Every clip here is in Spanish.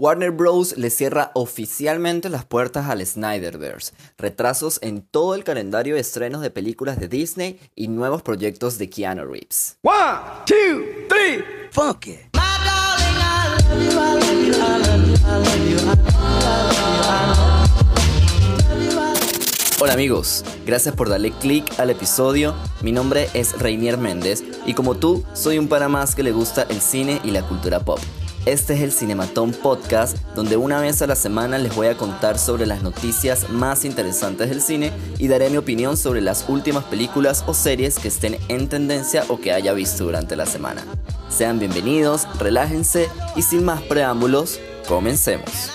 Warner Bros. le cierra oficialmente las puertas al Snyderverse, retrasos en todo el calendario de estrenos de películas de Disney y nuevos proyectos de Keanu Reeves. One, two, three, funk it. Hola amigos, gracias por darle click al episodio. Mi nombre es Reinier Méndez y como tú, soy un para más que le gusta el cine y la cultura pop. Este es el Cinematón Podcast, donde una vez a la semana les voy a contar sobre las noticias más interesantes del cine y daré mi opinión sobre las últimas películas o series que estén en tendencia o que haya visto durante la semana. Sean bienvenidos, relájense y sin más preámbulos, comencemos.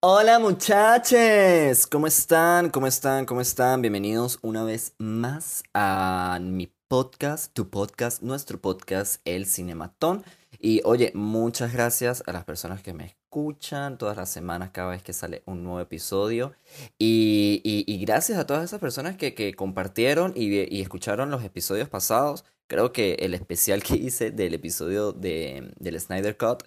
Hola muchachos, ¿cómo están? ¿Cómo están? ¿Cómo están? Bienvenidos una vez más a mi podcast, tu podcast, nuestro podcast, El Cinematón. Y oye, muchas gracias a las personas que me escuchan todas las semanas cada vez que sale un nuevo episodio. Y, y, gracias a todas esas personas que, que compartieron y, y, escucharon los episodios pasados. Creo que el especial que hice del episodio de, del Snyder Cut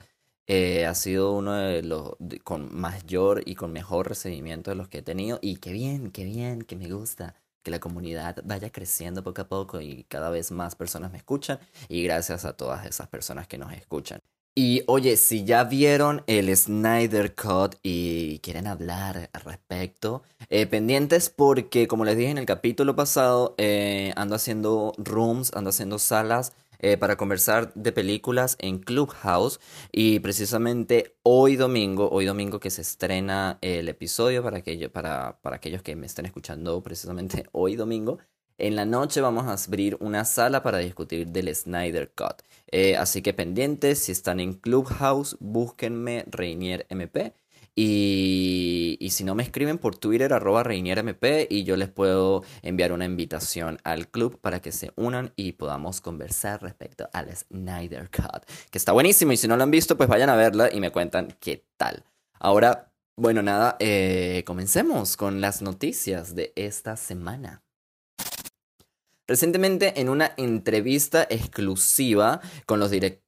eh, ha sido uno de los con mayor y con mejor recibimiento de los que he tenido. Y qué bien, qué bien, que me gusta que la comunidad vaya creciendo poco a poco y cada vez más personas me escuchan y gracias a todas esas personas que nos escuchan. Y oye, si ya vieron el Snyder Cut y quieren hablar al respecto, eh, pendientes porque como les dije en el capítulo pasado, eh, ando haciendo rooms, ando haciendo salas eh, para conversar de películas en Clubhouse. Y precisamente hoy domingo, hoy domingo que se estrena el episodio para, para, para aquellos que me estén escuchando precisamente hoy domingo. En la noche vamos a abrir una sala para discutir del Snyder Cut. Eh, así que pendientes, si están en Clubhouse, búsquenme Reinier MP y, si no, me escriben por Twitter, arroba ReinierMP, y yo les puedo enviar una invitación al club para que se unan y podamos conversar respecto al Snyder Cut, que está buenísimo. Y si no lo han visto, pues vayan a verla y me cuentan qué tal. Ahora, bueno, nada, eh, comencemos con las noticias de esta semana. Recientemente, en una entrevista exclusiva con los directores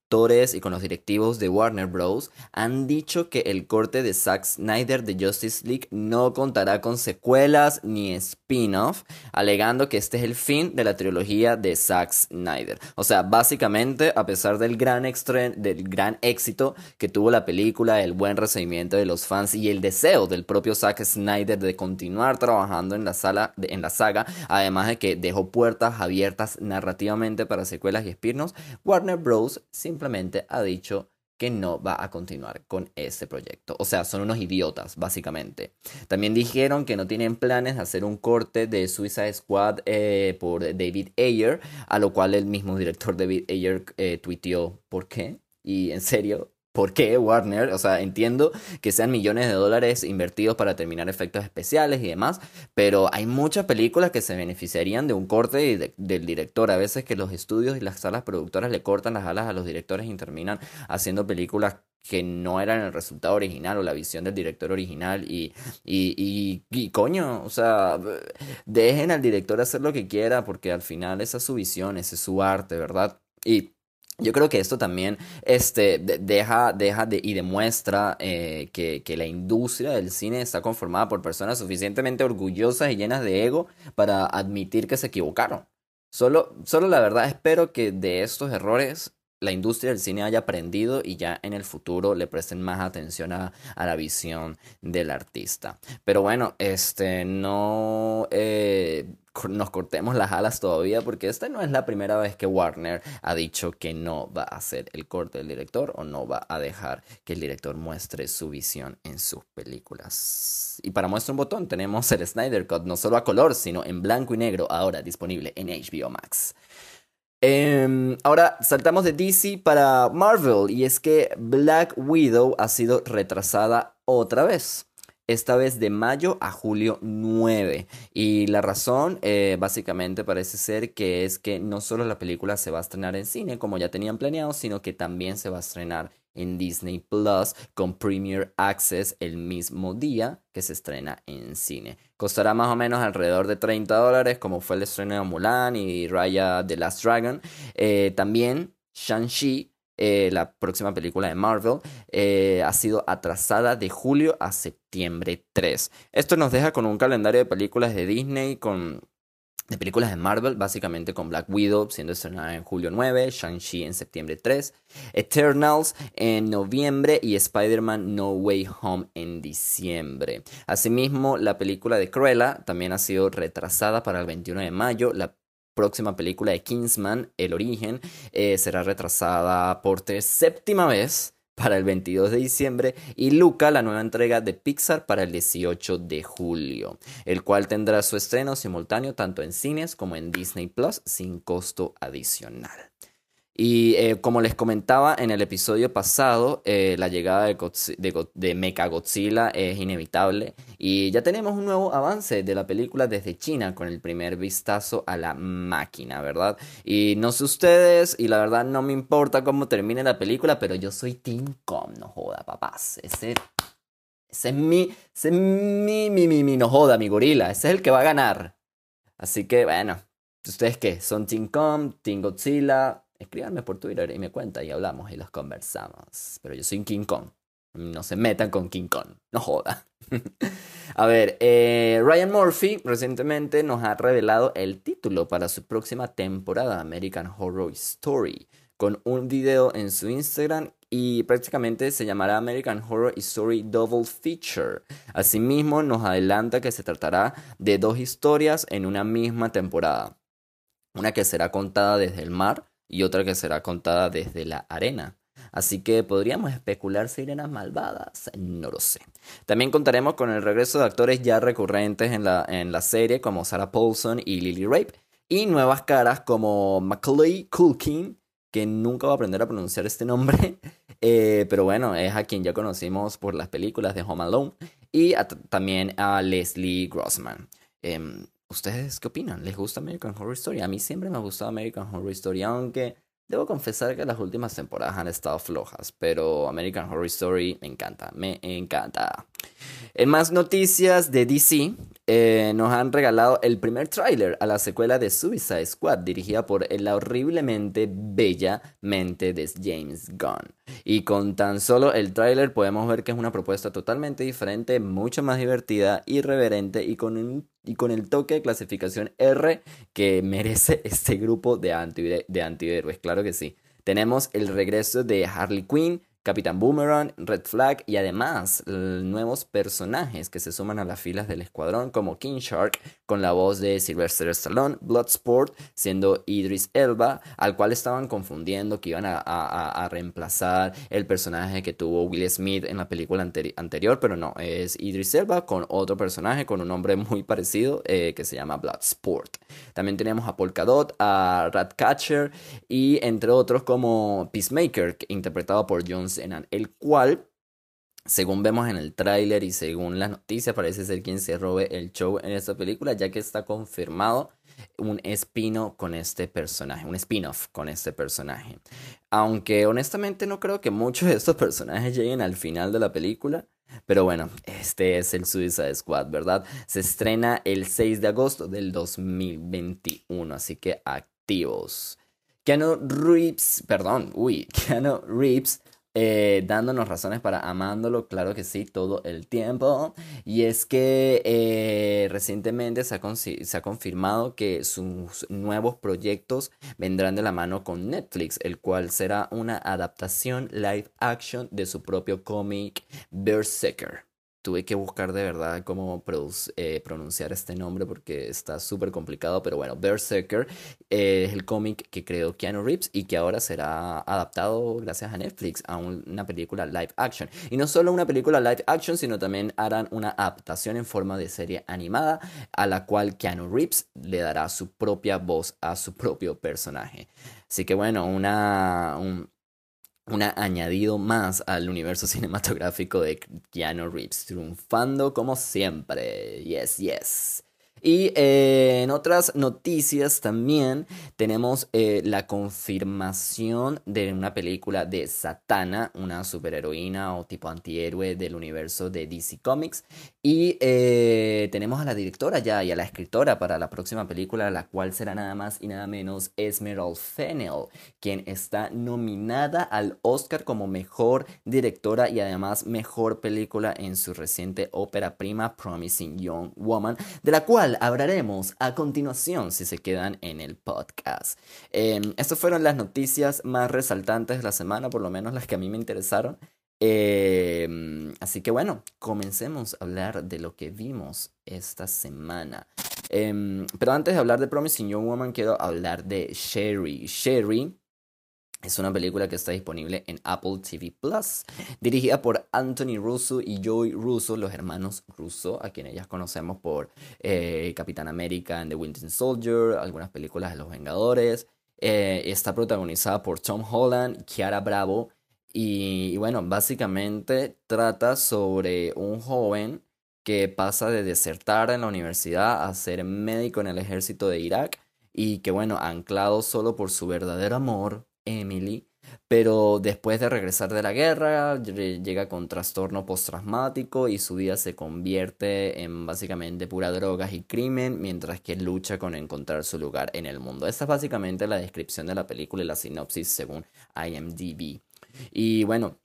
y con los directivos de Warner Bros. han dicho que el corte de Zack Snyder de Justice League no contará con secuelas ni spin-off, alegando que este es el fin de la trilogía de Zack Snyder. O sea, básicamente, a pesar del gran, del gran éxito que tuvo la película, el buen recibimiento de los fans y el deseo del propio Zack Snyder de continuar trabajando en la, sala, en la saga, además de que dejó puertas abiertas narrativamente para secuelas y spin-offs, Warner Bros. Simplemente ha dicho que no va a continuar con este proyecto. O sea, son unos idiotas, básicamente. También dijeron que no tienen planes de hacer un corte de Suicide Squad eh, por David Ayer, a lo cual el mismo director David Ayer eh, tuiteó, ¿por qué? Y en serio, ¿Por qué Warner? O sea, entiendo que sean millones de dólares invertidos para terminar efectos especiales y demás, pero hay muchas películas que se beneficiarían de un corte del director. A veces que los estudios y las salas productoras le cortan las alas a los directores y terminan haciendo películas que no eran el resultado original o la visión del director original y, y, y, y, coño, o sea, dejen al director hacer lo que quiera porque al final esa es su visión, ese es su arte, ¿verdad? Y yo creo que esto también este, deja, deja de, y demuestra eh, que, que, la industria del cine está conformada por personas suficientemente orgullosas y llenas de ego para admitir que se equivocaron. Solo, solo la verdad espero que de estos errores la industria del cine haya aprendido y ya en el futuro le presten más atención a, a la visión del artista. Pero bueno, este no... Eh, nos cortemos las alas todavía porque esta no es la primera vez que Warner ha dicho que no va a hacer el corte del director o no va a dejar que el director muestre su visión en sus películas. Y para muestra un botón tenemos el Snyder Cut no solo a color sino en blanco y negro ahora disponible en HBO Max. Em, ahora saltamos de DC para Marvel y es que Black Widow ha sido retrasada otra vez esta vez de mayo a julio 9. Y la razón eh, básicamente parece ser que es que no solo la película se va a estrenar en cine como ya tenían planeado, sino que también se va a estrenar en Disney Plus con Premier Access el mismo día que se estrena en cine. Costará más o menos alrededor de 30 dólares como fue el estreno de Mulan y Raya The Last Dragon. Eh, también Shang-Chi eh, la próxima película de Marvel, eh, ha sido atrasada de julio a septiembre 3. Esto nos deja con un calendario de películas de Disney con de películas de Marvel, básicamente con Black Widow siendo estrenada en julio 9, Shang-Chi en septiembre 3, Eternals en noviembre y Spider-Man No Way Home en diciembre. Asimismo, la película de Cruella también ha sido retrasada para el 21 de mayo. Próxima película de Kingsman, El Origen, eh, será retrasada por séptima vez para el 22 de diciembre y Luca, la nueva entrega de Pixar para el 18 de julio, el cual tendrá su estreno simultáneo tanto en cines como en Disney Plus sin costo adicional. Y eh, como les comentaba en el episodio pasado, eh, la llegada de, de, de es inevitable. Y ya tenemos un nuevo avance de la película desde China con el primer vistazo a la máquina, ¿verdad? Y no sé ustedes, y la verdad no me importa cómo termine la película, pero yo soy Team Com, no joda, papás. Ese, ese es mi, ese es mi, mi, mi, mi, no joda, mi gorila. Ese es el que va a ganar. Así que, bueno, ¿ustedes qué? ¿Son Team Com, Team Godzilla? Escríbanme por Twitter y me cuenta y hablamos y los conversamos. Pero yo soy King Kong. No se metan con King Kong. No joda. a ver, eh, Ryan Murphy recientemente nos ha revelado el título para su próxima temporada American Horror Story con un video en su Instagram y prácticamente se llamará American Horror Story Double Feature. Asimismo, nos adelanta que se tratará de dos historias en una misma temporada. Una que será contada desde el mar y otra que será contada desde la arena. Así que podríamos especular sirenas malvadas, no lo sé. También contaremos con el regreso de actores ya recurrentes en la, en la serie como Sarah Paulson y Lily Rape, y nuevas caras como Macaulay Culkin, que nunca va a aprender a pronunciar este nombre, eh, pero bueno, es a quien ya conocimos por las películas de Home Alone, y también a Leslie Grossman. Em, ¿Ustedes qué opinan? ¿Les gusta American Horror Story? A mí siempre me ha gustado American Horror Story, aunque debo confesar que las últimas temporadas han estado flojas, pero American Horror Story me encanta, me encanta. En más noticias de DC, eh, nos han regalado el primer tráiler a la secuela de Suicide Squad, dirigida por la horriblemente bella mente de James Gunn. Y con tan solo el tráiler podemos ver que es una propuesta totalmente diferente, mucho más divertida, irreverente y con, el toque de clasificación R que merece este grupo de, de antihéroes, claro que sí. Tenemos el regreso de Harley Quinn, Capitán Boomerang, Red Flag y además nuevos personajes que se suman a las filas del escuadrón como King Shark con la voz de Sylvester Stallone, Bloodsport siendo Idris Elba, al cual estaban confundiendo que iban a, reemplazar el personaje que tuvo Will Smith en la película anterior, pero no, es Idris Elba con otro personaje con un nombre muy parecido eh, que se llama Bloodsport. También tenemos a Polkadot, a Ratcatcher y entre otros como Peacemaker, interpretado por John el cual, según vemos en el tráiler y según las noticias, parece ser quien se robe el show en esta película, ya que está confirmado un espino con este personaje, un spin-off con este personaje. Aunque honestamente no creo que muchos de estos personajes lleguen al final de la película. Pero bueno, este es el Suicide Squad, ¿verdad? Se estrena el 6 de agosto del 2021, así que activos. Keanu Reeves, perdón, uy, Keanu Reeves eh, dándonos razones para amándolo, claro que sí, todo el tiempo. Y es que eh, recientemente se ha, se ha, confirmado que sus nuevos proyectos vendrán de la mano con Netflix, el cual será una adaptación live action de su propio cómic Berserker tuve que buscar de verdad cómo eh, pronunciar este nombre porque está súper complicado, pero bueno, Berserker es el cómic que creó Keanu Reeves y que ahora será adaptado gracias a Netflix a una película live action. Y no solo una película live action, sino también harán una adaptación en forma de serie animada a la cual Keanu Reeves le dará su propia voz a su propio personaje. Así que bueno, una, un añadido más al universo cinematográfico de Keanu Reeves, triunfando como siempre. Yes, yes. Y eh, en otras noticias también tenemos eh, la confirmación de una película de Satana, una superheroína o tipo antihéroe del universo de DC Comics. Y eh, tenemos a la directora ya y a la escritora para la próxima película, la cual será nada más y nada menos Esmeralda Fennell, quien está nominada al Oscar como mejor directora y además mejor película en su reciente ópera prima Promising Young Woman, de la cual hablaremos a continuación si se quedan en el podcast. Em, estas fueron las noticias más resaltantes de la semana, por lo menos las que a mí me interesaron. Em, así que bueno, comencemos a hablar de lo que vimos esta semana. Em, pero antes de hablar de Promising Young Woman, quiero hablar de Sherry. Sherry es una película que está disponible en Apple TV Plus, dirigida por Anthony Russo y Joey Russo, los hermanos Russo, a quienes ya conocemos por eh, Capitán América and the Winter Soldier, algunas películas de Los Vengadores. Eh, está protagonizada por Tom Holland, Kiara Bravo, y bueno, básicamente trata sobre un joven que pasa de desertar en la universidad a ser médico en el ejército de Irak y que bueno, anclado solo por su verdadero amor Emily, pero después de regresar de la guerra llega con trastorno postraumático y su vida se convierte en básicamente pura drogas y crimen mientras que lucha con encontrar su lugar en el mundo. Esta es básicamente la descripción de la película y la sinopsis según IMDb. Y bueno,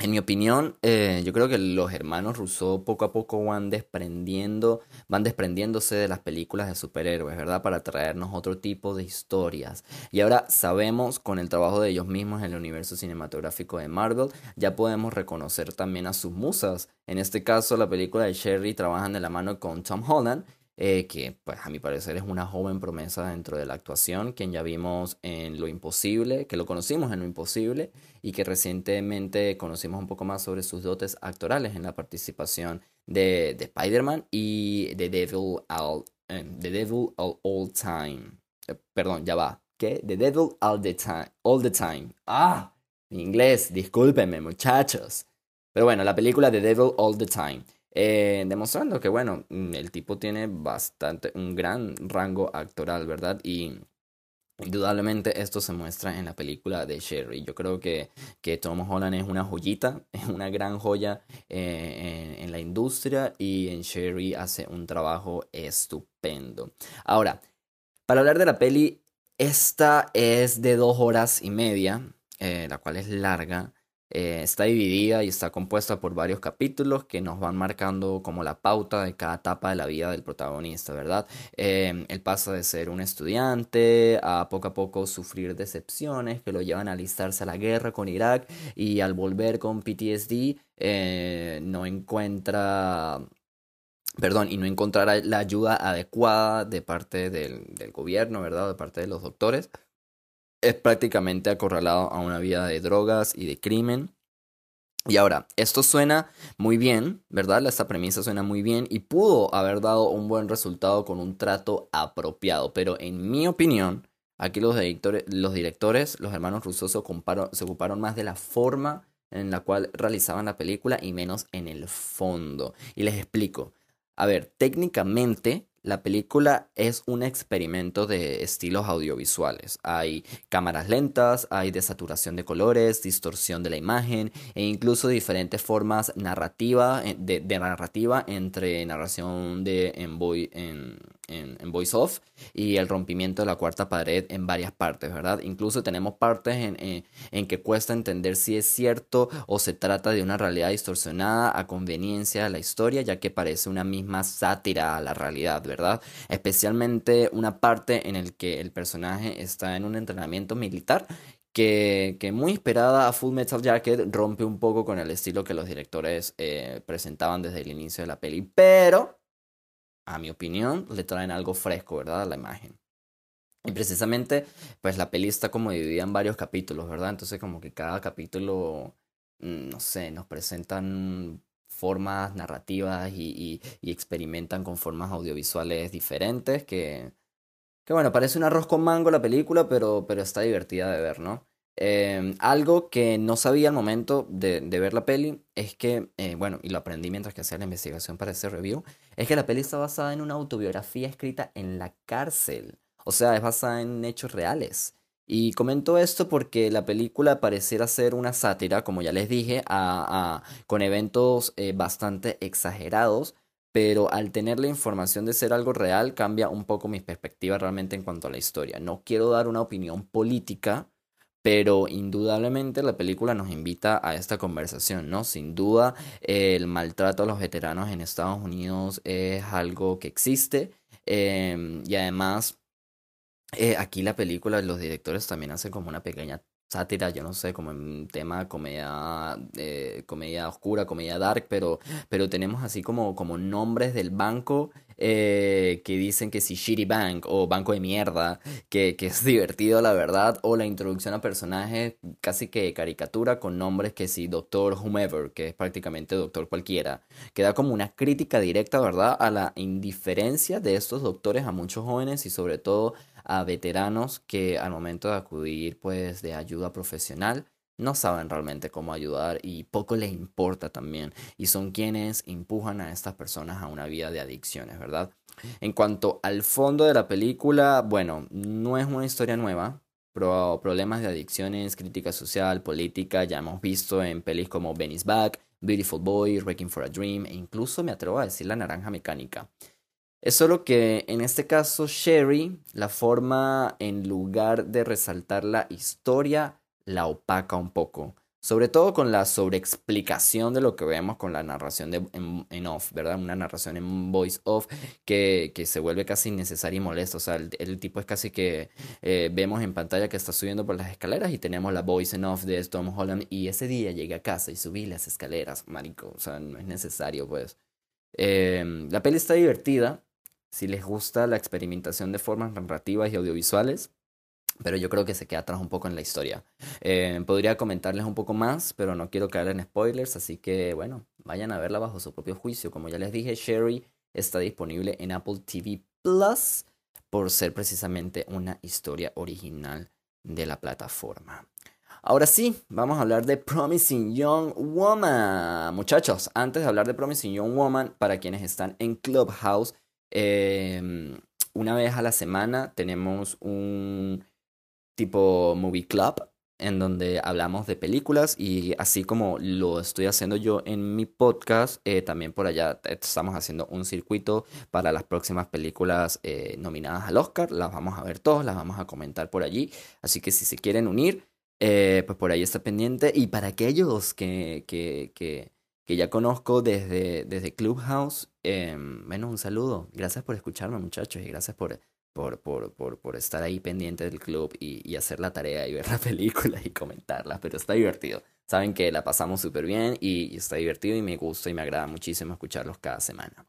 en mi opinión, eh, yo creo que los hermanos Rousseau poco a poco van desprendiendo, van desprendiéndose de las películas de superhéroes, ¿verdad? Para traernos otro tipo de historias. Y ahora sabemos, con el trabajo de ellos mismos en el universo cinematográfico de Marvel, ya podemos reconocer también a sus musas. En este caso, la película de Sherry trabajan de la mano con Tom Holland eh, que pues a mi parecer es una joven promesa dentro de la actuación, quien ya vimos en Lo Imposible, que lo conocimos en Lo Imposible y que recientemente conocimos un poco más sobre sus dotes actorales en la participación de, de Spider-Man y The Devil All, eh, the Devil All, all Time. Eh, perdón, ya va. ¿Qué? The Devil All the Time. All the Time. Ah, en inglés, discúlpenme muchachos. Pero bueno, la película The Devil All the Time. Eh, demostrando que, bueno, mm, el tipo tiene bastante, un gran rango actoral, ¿verdad? Y indudablemente esto se muestra en la película de Sherry. Yo creo que, que Tom Holland es una joyita, es una gran joya eh, en, la industria y en Sherry hace un trabajo estupendo. Ahora, para hablar de la peli, esta es de dos horas y media, eh, la cual es larga. Eh, está dividida y está compuesta por varios capítulos que nos van marcando como la pauta de cada etapa de la vida del protagonista, ¿verdad? Eh, él pasa de ser un estudiante a poco a poco sufrir decepciones que lo llevan a alistarse a la guerra con Irak y al volver con PTSD eh, no encuentra perdón, y no encontrar la ayuda adecuada de parte del gobierno, ¿verdad? De parte de los doctores es prácticamente acorralado a una vida de drogas y de crimen. Y ahora, esto suena muy bien, ¿verdad? Esta premisa suena muy bien y pudo haber dado un buen resultado con un trato apropiado, pero en mi opinión, aquí los directores, los, directores, los hermanos rusos se ocuparon, se ocuparon más de la forma en la cual realizaban la película y menos en el fondo. Y les explico. A ver, técnicamente la película es un experimento de estilos audiovisuales. Hay cámaras lentas, hay desaturación de colores, distorsión de la imagen e incluso diferentes formas narrativa, eh, de, narrativa entre narración de en, en, en, voice off y el rompimiento de la cuarta pared en varias partes, ¿verdad? Incluso tenemos partes en, en, en, que cuesta entender si es cierto o se trata de una realidad distorsionada a conveniencia de la historia, ya que parece una misma sátira a la realidad, ¿verdad? Especialmente una parte en el que el personaje está en un entrenamiento militar que, que, muy inspirada a Full Metal Jacket rompe un poco con el estilo que los directores eh, presentaban desde el inicio de la peli, pero a mi opinión, le traen algo fresco, ¿verdad? A la imagen. Y precisamente, pues la peli está como dividida en varios capítulos, ¿verdad? Entonces como que cada capítulo, mm, no sé, nos presentan formas narrativas y, y, experimentan con formas audiovisuales diferentes que, que, bueno, parece un arroz con mango la película, pero, pero está divertida de ver, ¿no? Em, algo que no sabía al momento de, ver la peli es que, eh, bueno, y lo aprendí mientras que hacía la investigación para ese review, es que la peli está basada en una autobiografía escrita en la cárcel. O sea, es basada en hechos reales. Y comento esto porque la película pareciera ser una sátira, como ya les dije, a- con eventos eh, bastante exagerados, pero al tener la información de ser algo real cambia un poco mi perspectiva realmente en cuanto a la historia. No quiero dar una opinión política pero indudablemente la película nos invita a esta conversación, ¿no? Sin duda, el maltrato a los veteranos en Estados Unidos es algo que existe em, y además eh, aquí la película, los directores también hacen como una pequeña sátira, yo no sé, como en tema comedia, eh, comedia oscura, comedia dark, pero, pero tenemos así como, como nombres del banco eh, que dicen que si Shitty Bank o Banco de Mierda, que, que es divertido la verdad, o la introducción a personajes casi que caricatura con nombres que si Doctor Whomever, que es prácticamente Doctor cualquiera, que da como una crítica directa, ¿verdad?, a la indiferencia de estos doctores a muchos jóvenes y sobre todo a veteranos que al momento de acudir pues de ayuda profesional no saben realmente cómo ayudar y poco les importa también y son quienes empujan a estas personas a una vida de adicciones, ¿verdad? En cuanto al fondo de la película, bueno, no es una historia nueva, pero problemas de adicciones, crítica social, política, ya hemos visto en pelis como Benny's Back, Beautiful Boy, Wrecking for a Dream e incluso me atrevo a decir La Naranja Mecánica. Es solo que en este caso Sherry, la forma en lugar de resaltar la historia, la opaca un poco. Sobre todo con la sobreexplicación de lo que vemos con la narración de, en, off, ¿verdad? Una narración en voice off que, que se vuelve casi innecesaria y molesta. O sea, el, el tipo es casi que eh, vemos en pantalla que está subiendo por las escaleras y tenemos la voice en off de Tom Holland y ese día llegué a casa y subí las escaleras, marico. O sea, no es necesario, pues. Eh, la peli está divertida, si les gusta la experimentación de formas narrativas y audiovisuales, pero yo creo que se queda atrás un poco en la historia. Eh, podría comentarles un poco más, pero no quiero caer en spoilers, así que bueno, vayan a verla bajo su propio juicio. Como ya les dije, Sherry está disponible en Apple TV Plus por ser precisamente una historia original de la plataforma. Ahora sí, vamos a hablar de Promising Young Woman. Muchachos, antes de hablar de Promising Young Woman, para quienes están en Clubhouse, eh, una vez a la semana tenemos un tipo movie club en donde hablamos de películas y así como lo estoy haciendo yo en mi podcast, eh, también por allá estamos haciendo un circuito para las próximas películas eh, nominadas al Oscar. Las vamos a ver todos, las vamos a comentar por allí. Así que si se quieren unir, eh, pues por ahí está pendiente. Y para aquellos que, que, que, que ya conozco desde, desde Clubhouse, eh, bueno, un saludo. Gracias por escucharme, muchachos, y gracias por, por, por, por, por estar ahí pendiente del club y, y hacer la tarea y ver la película y comentarla. Pero está divertido. Saben que la pasamos súper bien y, y está divertido y me gusta y me agrada muchísimo escucharlos cada semana.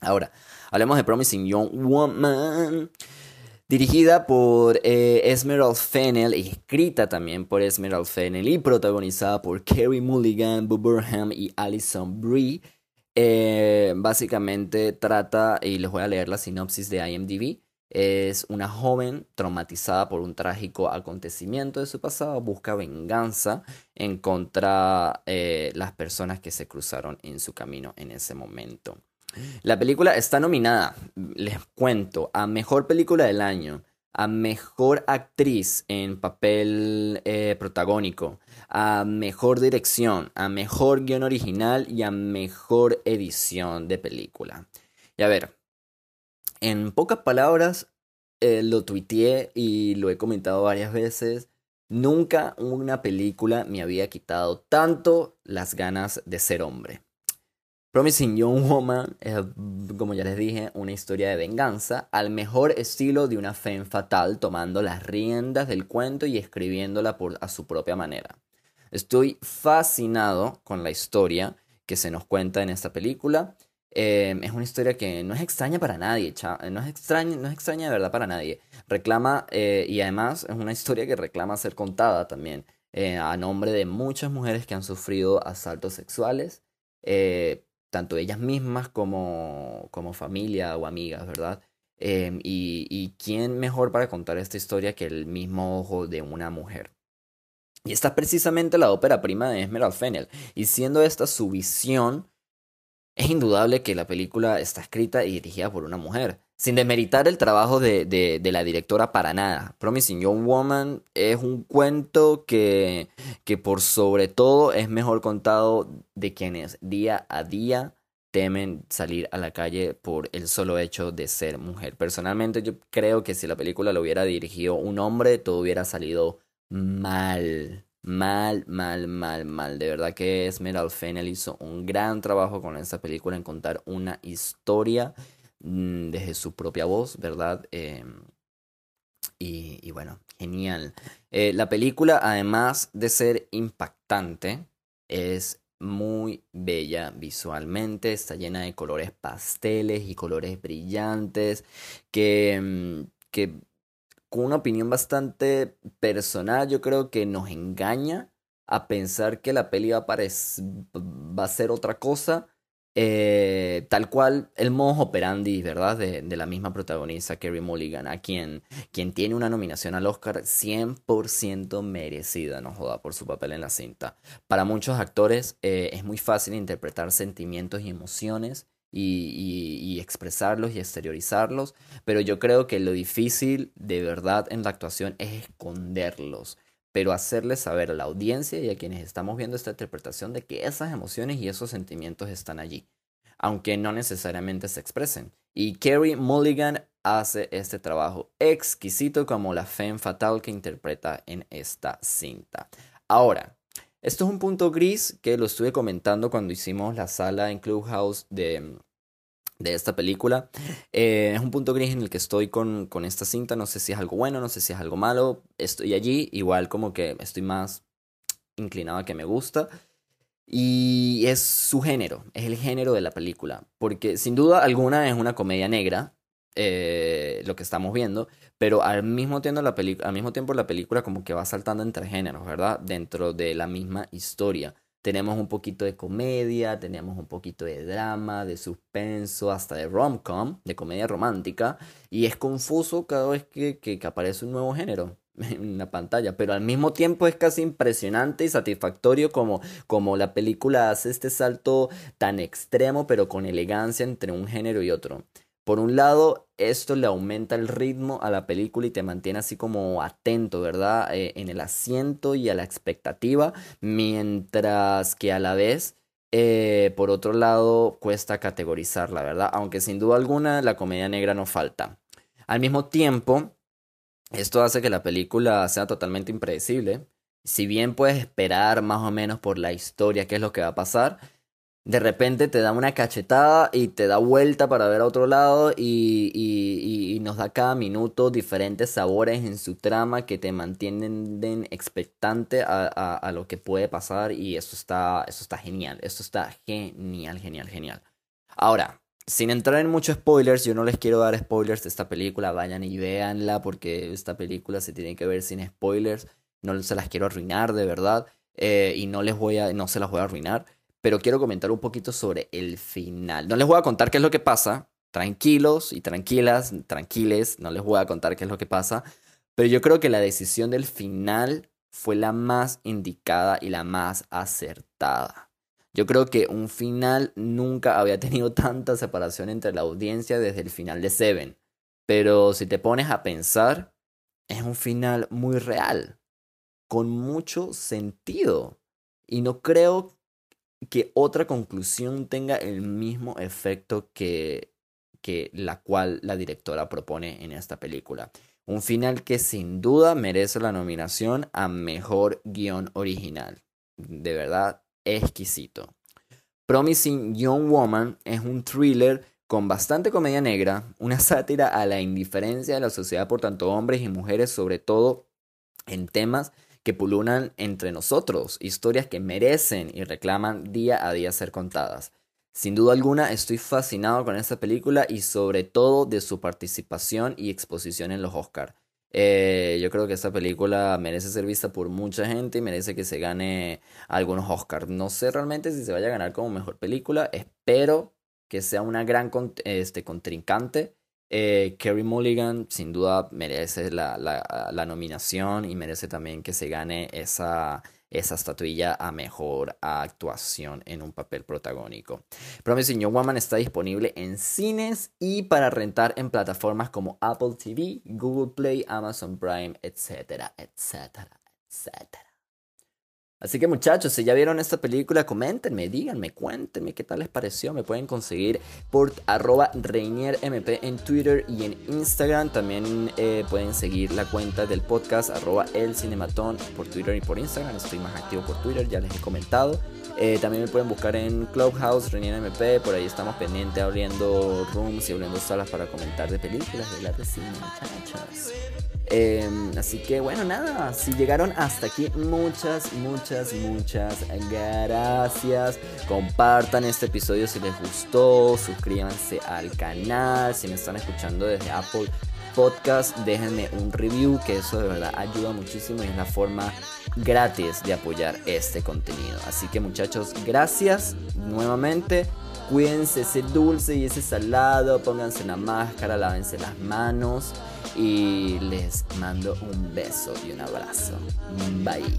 Ahora, hablemos de Promising Young Woman. Dirigida por eh, Esmeralda Fennell, escrita también por Esmeralda Fennell y protagonizada por Kerry Mulligan, Boo Burnham y Alison Brie. Eh, básicamente trata, y les voy a leer la sinopsis de IMDb, es una joven traumatizada por un trágico acontecimiento de su pasado, busca venganza en contra eh, las personas que se cruzaron en su camino en ese momento. La película está nominada, les cuento, a Mejor Película del Año, a Mejor Actriz en Papel eh, Protagónico, a Mejor Dirección, a Mejor Guión Original y a Mejor Edición de Película. Y a ver, en pocas palabras, eh, lo tuiteé y lo he comentado varias veces. Nunca una película me había quitado tanto las ganas de ser hombre. Promising Young Woman es, como ya les dije, una historia de venganza al mejor estilo de una femme fatal, tomando las riendas del cuento y escribiéndola a su propia manera. Estoy fascinado con la historia que se nos cuenta en esta película. Eh, es una historia que no es extraña para nadie, no es extraña, no es extraña de verdad para nadie. Reclama, eh, y además es una historia que reclama ser contada también, eh, a nombre de muchas mujeres que han sufrido asaltos sexuales tanto ellas mismas como, como familia o amigas, ¿verdad? Eh, y, y quién mejor para contar esta historia que el mismo ojo de una mujer. Y esta es precisamente la ópera prima de Esmeralda Fennel. Y siendo esta su visión, es indudable que la película está escrita y dirigida por una mujer. Sin demeritar el trabajo de, de, la directora para nada. Promising Young Woman es un cuento que, que por sobre todo es mejor contado de quienes día a día temen salir a la calle por el solo hecho de ser mujer. Personalmente yo creo que si la película lo hubiera dirigido un hombre, todo hubiera salido mal. Mal, mal, mal, mal. De verdad que Esmeralda Fennel hizo un gran trabajo con esta película en contar una historia mm, desde su propia voz, ¿verdad? Em, y, bueno, genial. Eh, la película, además de ser impactante, es muy bella visualmente, está llena de colores pasteles y colores brillantes que, mm, que con una opinión bastante personal, yo creo que nos engaña a pensar que la peli va a, va a ser otra cosa, eh, tal cual el modo operandi, ¿verdad? De, de, la misma protagonista, Kerry Mulligan, a quien, quien tiene una nominación al Oscar 100% merecida, no joda, por su papel en la cinta. Para muchos actores eh, es muy fácil interpretar sentimientos y emociones y, expresarlos y exteriorizarlos, pero yo creo que lo difícil de verdad en la actuación es esconderlos, pero hacerles saber a la audiencia y a quienes estamos viendo esta interpretación de que esas emociones y esos sentimientos están allí, aunque no necesariamente se expresen. Y Kerry Mulligan hace este trabajo exquisito como la femme fatal que interpreta en esta cinta. Ahora, esto es un punto gris que lo estuve comentando cuando hicimos la sala en Clubhouse de, de esta película. Eh, es un punto gris en el que estoy con, con esta cinta. No sé si es algo bueno, no sé si es algo malo. Estoy allí, igual como que estoy más inclinado a que me gusta. Y es su género, es el género de la película. Porque sin duda alguna es una comedia negra, eh, lo que estamos viendo, pero al mismo, tiempo la al mismo tiempo la película como que va saltando entre géneros, ¿verdad? Dentro de la misma historia. Tenemos un poquito de comedia, tenemos un poquito de drama, de suspenso, hasta de rom-com, de comedia romántica, y es confuso cada vez que, que, que aparece un nuevo género en la pantalla, pero al mismo tiempo es casi impresionante y satisfactorio como, como la película hace este salto tan extremo pero con elegancia entre un género y otro. Por un lado, esto le aumenta el ritmo a la película y te mantiene así como atento, ¿verdad? Eh, en el asiento y a la expectativa, mientras que a la vez, eh, por otro lado, cuesta categorizarla, ¿verdad? Aunque sin duda alguna la comedia negra no falta. Al mismo tiempo, esto hace que la película sea totalmente impredecible. Si bien puedes esperar más o menos por la historia, qué es lo que va a pasar, de repente te da una cachetada y te da vuelta para ver a otro lado y, y, nos da cada minuto diferentes sabores en su trama que te mantienen expectante a, a, a, lo que puede pasar y eso está, eso está genial, eso está genial, genial, genial. Ahora, sin entrar en muchos spoilers, yo no les quiero dar spoilers de esta película, vayan y véanla porque esta película se tiene que ver sin spoilers, no se las quiero arruinar de verdad eh, y no les voy a, no se las voy a arruinar pero quiero comentar un poquito sobre el final. No les voy a contar qué es lo que pasa, tranquilos y tranquilas, tranquiles, no les voy a contar qué es lo que pasa, pero yo creo que la decisión del final fue la más indicada y la más acertada. Yo creo que un final nunca había tenido tanta separación entre la audiencia desde el final de Seven. Pero si te pones a pensar, es un final muy real, con mucho sentido. Y no creo que otra conclusión tenga el mismo efecto que, que la cual la directora propone en esta película. Un final que sin duda merece la nominación a Mejor Guión Original. De verdad, exquisito. Promising Young Woman es un thriller con bastante comedia negra, una sátira a la indiferencia de la sociedad por tanto hombres y mujeres, sobre todo en temas que pululan entre nosotros, historias que merecen y reclaman día a día ser contadas. Sin duda alguna estoy fascinado con esta película y sobre todo de su participación y exposición en los Oscars. Eh, yo creo que esta película merece ser vista por mucha gente y merece que se gane algunos Oscars. No sé realmente si se vaya a ganar como mejor película. Espero que sea una gran este, contrincante Eh, Kerry Mulligan sin duda merece la, la, nominación y merece también que se gane esa, esa estatuilla a mejor actuación en un papel protagónico. Promising Young Woman está disponible en cines y para rentar en plataformas como Apple TV, Google Play, Amazon Prime, etcétera, etcétera, etcétera. Así que muchachos, si ya vieron esta película, coméntenme, díganme, cuéntenme qué tal les pareció. Me pueden conseguir por arroba ReinierMP en Twitter y en Instagram. También eh, pueden seguir la cuenta del podcast arroba El Cinematón por Twitter y por Instagram. Estoy más activo por Twitter, ya les he comentado. Eh, también me pueden buscar en Clubhouse, ReinierMP. Por ahí estamos pendientes abriendo rooms y abriendo salas para comentar de películas, de la de cine, muchachos. Em, así que bueno, nada, si llegaron hasta aquí, muchas, muchas, muchas gracias. Compartan este episodio si les gustó, suscríbanse al canal, si me están escuchando desde Apple Podcast, déjenme un review, que eso de verdad ayuda muchísimo y es la forma gratis de apoyar este contenido. Así que muchachos, gracias nuevamente. Cuídense ese dulce y ese salado, pónganse la máscara, lávense las manos y les mando un beso y un abrazo. Bye.